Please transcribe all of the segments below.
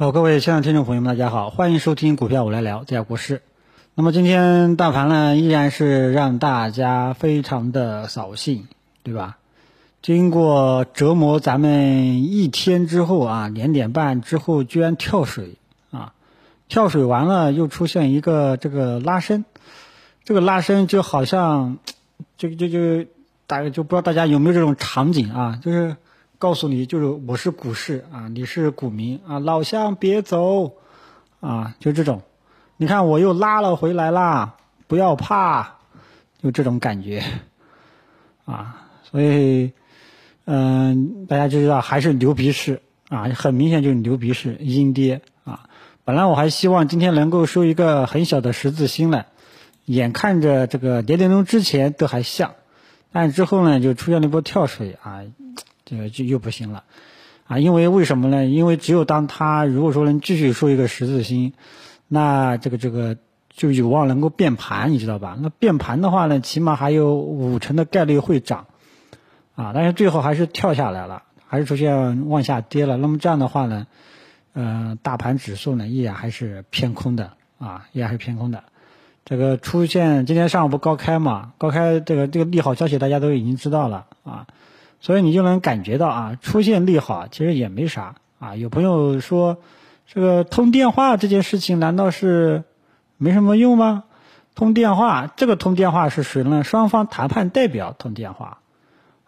好，各位亲爱的听众朋友们，大家好，欢迎收听股票我来聊，这家股市。那么今天大盘呢，依然是让大家非常的扫兴，对吧？经过折磨咱们一天之后啊，两点半之后居然跳水啊，跳水完了又出现一个这个拉伸，这个拉伸就好像，就就就大概就不知道大家有没有这种场景啊，就是。告诉你，就是我是股市啊，你是股民啊，老乡别走啊，就这种，你看我又拉了回来啦，不要怕，就这种感觉啊，所以嗯，大家就知道还是牛鼻市啊，很明显就是牛鼻市阴跌啊。本来我还希望今天能够收一个很小的十字星呢，眼看着这个跌点钟之前都还像，但之后呢就出现了一波跳水啊。这个就又不行了，啊，因为为什么呢？因为只有当它如果说能继续收一个十字星，那这个这个就有望能够变盘，你知道吧？那变盘的话呢，起码还有五成的概率会涨，啊，但是最后还是跳下来了，还是出现往下跌了。那么这样的话呢，呃，大盘指数呢依然还是偏空的，啊，依然是偏空的。这个出现今天上午不高开嘛？高开这个这个利好消息大家都已经知道了，啊。所以你就能感觉到啊，出现利好其实也没啥啊。有朋友说，这个通电话这件事情难道是没什么用吗？通电话，这个通电话是谁呢？双方谈判代表通电话，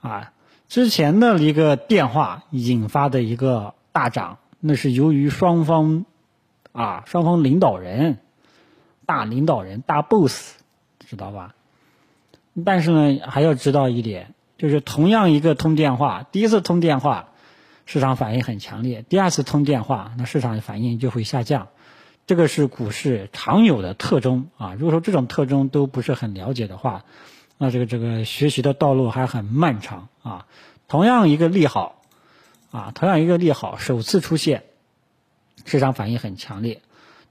啊，之前的一个电话引发的一个大涨，那是由于双方啊，双方领导人，大领导人大 boss，知道吧？但是呢，还要知道一点。就是同样一个通电话，第一次通电话，市场反应很强烈；第二次通电话，那市场反应就会下降。这个是股市常有的特征啊。如果说这种特征都不是很了解的话，那这个这个学习的道路还很漫长啊。同样一个利好，啊，同样一个利好首次出现，市场反应很强烈；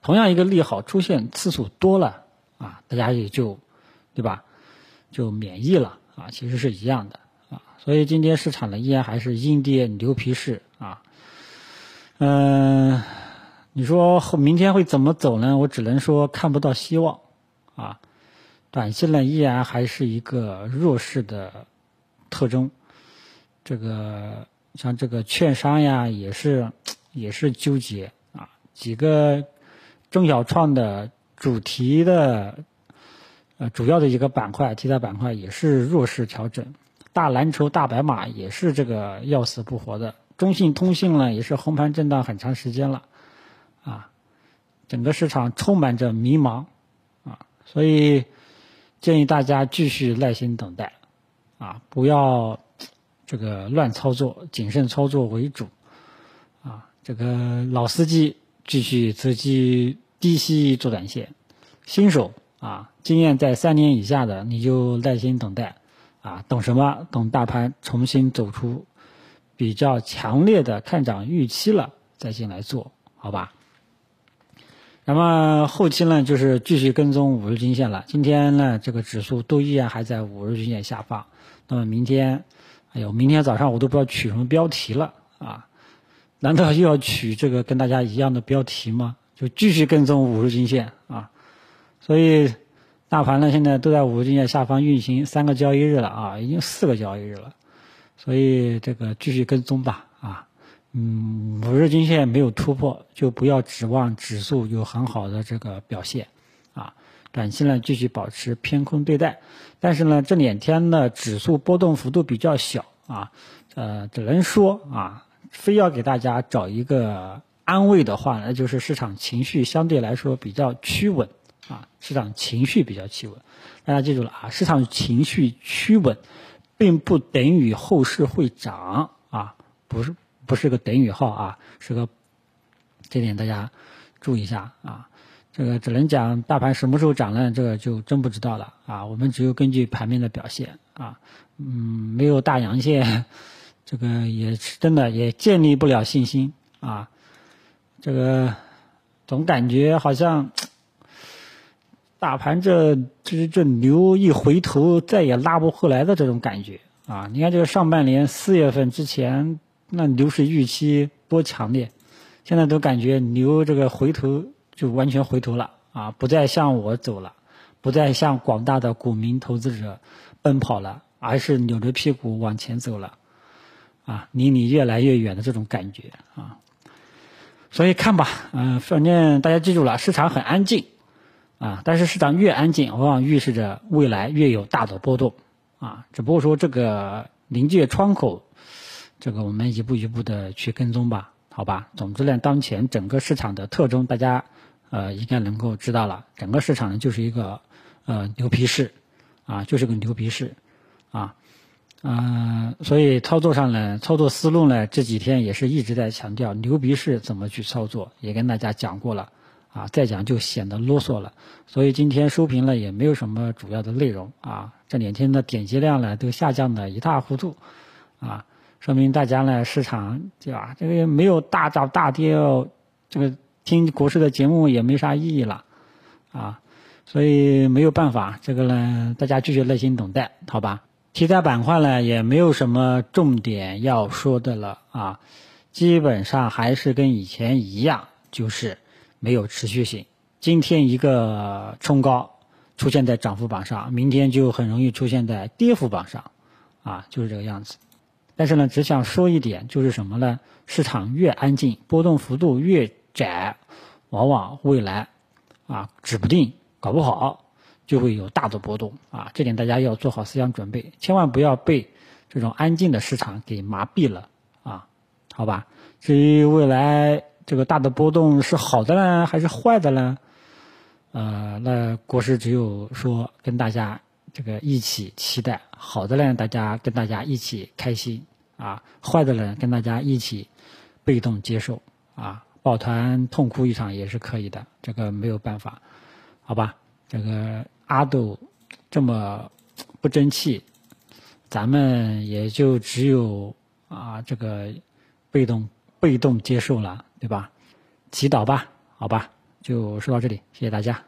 同样一个利好出现次数多了，啊，大家也就，对吧，就免疫了。啊，其实是一样的啊，所以今天市场呢依然还是阴跌牛皮市啊。嗯，你说后明天会怎么走呢？我只能说看不到希望啊。短期呢依然还是一个弱势的特征。这个像这个券商呀，也是也是纠结啊。几个中小创的主题的。呃，主要的一个板块，题材板块也是弱势调整，大蓝筹、大白马也是这个要死不活的，中信通信呢也是横盘震荡很长时间了，啊，整个市场充满着迷茫，啊，所以建议大家继续耐心等待，啊，不要这个乱操作，谨慎操作为主，啊，这个老司机继续择机低吸做短线，新手。啊，经验在三年以下的，你就耐心等待，啊，等什么？等大盘重新走出比较强烈的看涨预期了，再进来做，好吧？那么后期呢，就是继续跟踪五日均线了。今天呢，这个指数都依然还在五日均线下方。那么明天，哎呦，明天早上我都不知道取什么标题了啊？难道又要取这个跟大家一样的标题吗？就继续跟踪五日均线啊？所以，大盘呢现在都在五日均线下方运行三个交易日了啊，已经四个交易日了，所以这个继续跟踪吧啊，嗯，五日均线没有突破，就不要指望指数有很好的这个表现啊，短期呢继续保持偏空对待，但是呢这两天呢指数波动幅度比较小啊，呃，只能说啊，非要给大家找一个安慰的话，那就是市场情绪相对来说比较趋稳。啊，市场情绪比较企稳，大家记住了啊，市场情绪趋稳，并不等于后市会涨啊，不是不是个等于号啊，是个，这点大家注意一下啊，这个只能讲大盘什么时候涨呢？这个就真不知道了啊，我们只有根据盘面的表现啊，嗯，没有大阳线，这个也是真的也建立不了信心啊，这个总感觉好像。大盘这这这牛一回头再也拉不回来的这种感觉啊！你看这个上半年四月份之前，那牛市预期多强烈，现在都感觉牛这个回头就完全回头了啊，不再向我走了，不再向广大的股民投资者奔跑了，而是扭着屁股往前走了，啊，离你越来越远的这种感觉啊。所以看吧，嗯，反正大家记住了，市场很安静啊，但是市场越安静，往往预示着未来越有大的波动啊。只不过说这个临界窗口，这个我们一步一步的去跟踪吧。好吧，总之呢，当前整个市场的特征，大家呃应该能够知道了。整个市场呢就是一个呃牛皮市，啊，就是个牛皮市，啊，嗯，所以操作上呢，操作思路呢，这几天也是一直在强调牛皮市怎么去操作，也跟大家讲过了，啊，再讲就显得啰嗦了。所以今天收评了也没有什么主要的内容啊，这两天的点击量呢都下降的一塌糊涂，啊。说明大家呢，市场对吧？这个没有大涨大跌哦，这个听股市的节目也没啥意义了，啊，所以没有办法，这个呢，大家继续耐心等待，好吧？题材板块呢，也没有什么重点要说的了啊，基本上还是跟以前一样，就是没有持续性。今天一个冲高出现在涨幅榜上，明天就很容易出现在跌幅榜上，啊，就是这个样子。但是呢，只想说一点，就是什么呢？市场越安静，波动幅度越窄，往往未来啊，指不定，搞不好就会有大的波动啊。这点大家要做好思想准备，千万不要被这种安静的市场给麻痹了啊。好吧？至于未来这个大的波动是好的呢，还是坏的呢？呃，那国师只有说跟大家这个一起期待好的呢，大家跟大家一起开心。啊，坏的呢跟大家一起被动接受啊，抱团痛哭一场也是可以的，这个没有办法，好吧？这个阿斗这么不争气，咱们也就只有啊这个被动被动接受了，对吧？祈祷吧，好吧？就说到这里，谢谢大家。